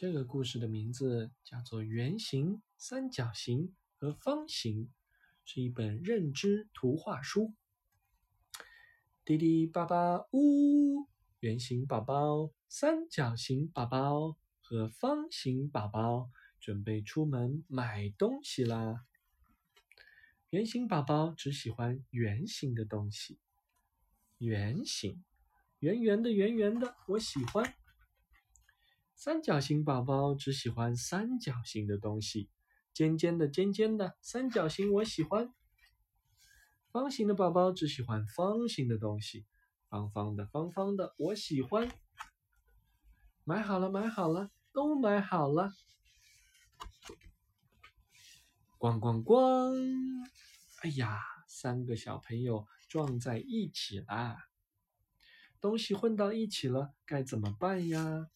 这个故事的名字叫做《圆形、三角形和方形》，是一本认知图画书。滴滴叭叭呜，圆形宝宝、三角形宝宝和方形宝宝准备出门买东西啦。圆形宝宝只喜欢圆形的东西，圆形，圆圆的，圆圆的，我喜欢。三角形宝宝只喜欢三角形的东西，尖尖的，尖尖的，三角形我喜欢。方形的宝宝只喜欢方形的东西，方方的，方方的，我喜欢。买好了，买好了，都买好了。咣咣咣！哎呀，三个小朋友撞在一起啦！东西混到一起了，该怎么办呀？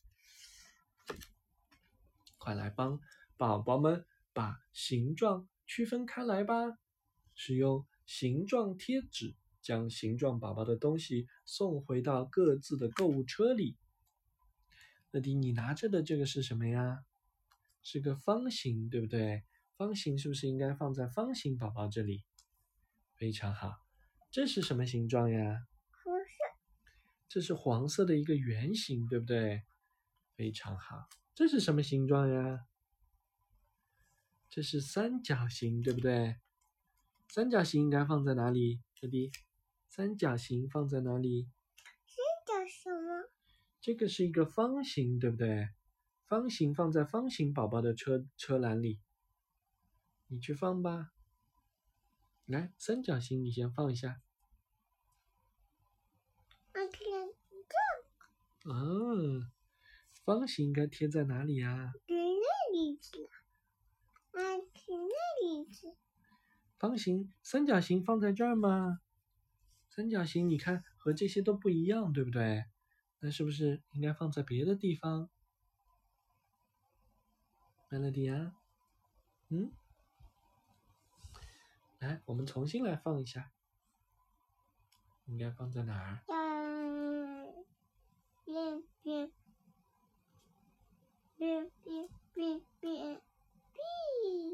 快来帮宝宝们把形状区分开来吧！使用形状贴纸将形状宝宝的东西送回到各自的购物车里。乐迪，你拿着的这个是什么呀？是个方形，对不对？方形是不是应该放在方形宝宝这里？非常好。这是什么形状呀？黄色。这是黄色的一个圆形，对不对？非常好。这是什么形状呀？这是三角形，对不对？三角形应该放在哪里？弟弟，三角形放在哪里？三角什么？这个是一个方形，对不对？方形放在方形宝宝的车车篮里，你去放吧。来，三角形你先放一下。我看这。嗯。方形应该贴在哪里呀？在那里去。啊，去那里去。方形、三角形放在这儿吗？三角形你看和这些都不一样，对不对？那是不是应该放在别的地方？Melody 啊，嗯，来，我们重新来放一下，应该放在哪儿？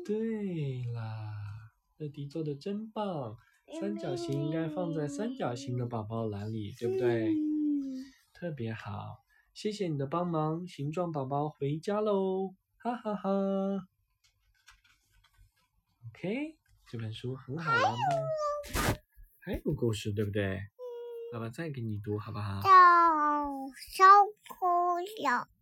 对啦，乐迪做的真棒。三角形应该放在三角形的宝宝篮里，对不对？特别好，谢谢你的帮忙。形状宝宝回家喽，哈哈哈。OK，这本书很好玩吧？还有故事，对不对？爸爸再给你读好不好？小小朋友。